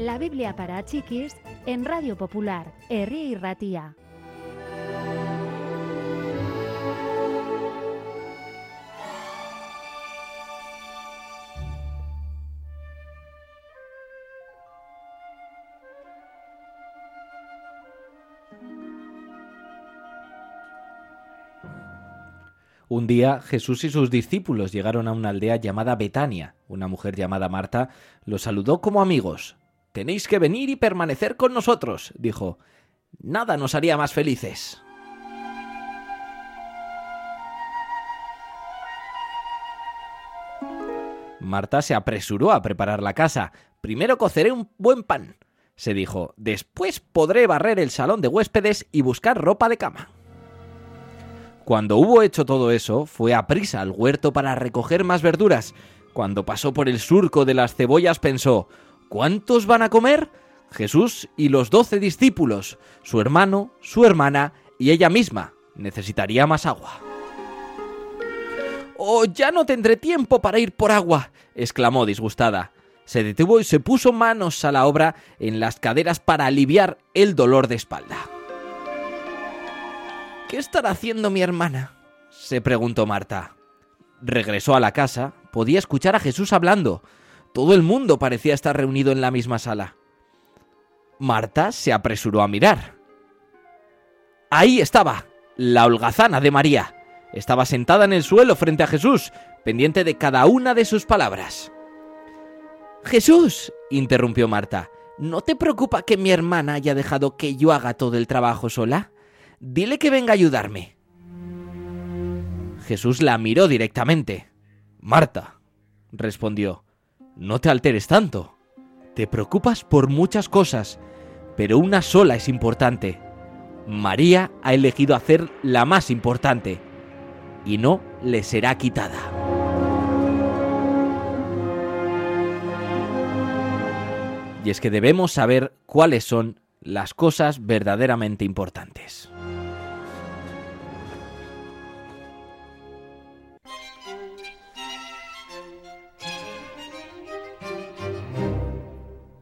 La Biblia para chiquis en Radio Popular, Herri y Ratía. Un día Jesús y sus discípulos llegaron a una aldea llamada Betania. Una mujer llamada Marta los saludó como amigos. Tenéis que venir y permanecer con nosotros, dijo. Nada nos haría más felices. Marta se apresuró a preparar la casa. Primero coceré un buen pan, se dijo. Después podré barrer el salón de huéspedes y buscar ropa de cama. Cuando hubo hecho todo eso, fue a prisa al huerto para recoger más verduras. Cuando pasó por el surco de las cebollas pensó, ¿cuántos van a comer? Jesús y los doce discípulos, su hermano, su hermana y ella misma. Necesitaría más agua. Oh, ya no tendré tiempo para ir por agua, exclamó disgustada. Se detuvo y se puso manos a la obra en las caderas para aliviar el dolor de espalda. ¿Qué estará haciendo mi hermana? se preguntó Marta. Regresó a la casa, podía escuchar a Jesús hablando. Todo el mundo parecía estar reunido en la misma sala. Marta se apresuró a mirar. Ahí estaba, la holgazana de María. Estaba sentada en el suelo frente a Jesús, pendiente de cada una de sus palabras. Jesús, interrumpió Marta, ¿no te preocupa que mi hermana haya dejado que yo haga todo el trabajo sola? Dile que venga a ayudarme. Jesús la miró directamente. Marta, respondió, no te alteres tanto. Te preocupas por muchas cosas, pero una sola es importante. María ha elegido hacer la más importante, y no le será quitada. Y es que debemos saber cuáles son las cosas verdaderamente importantes.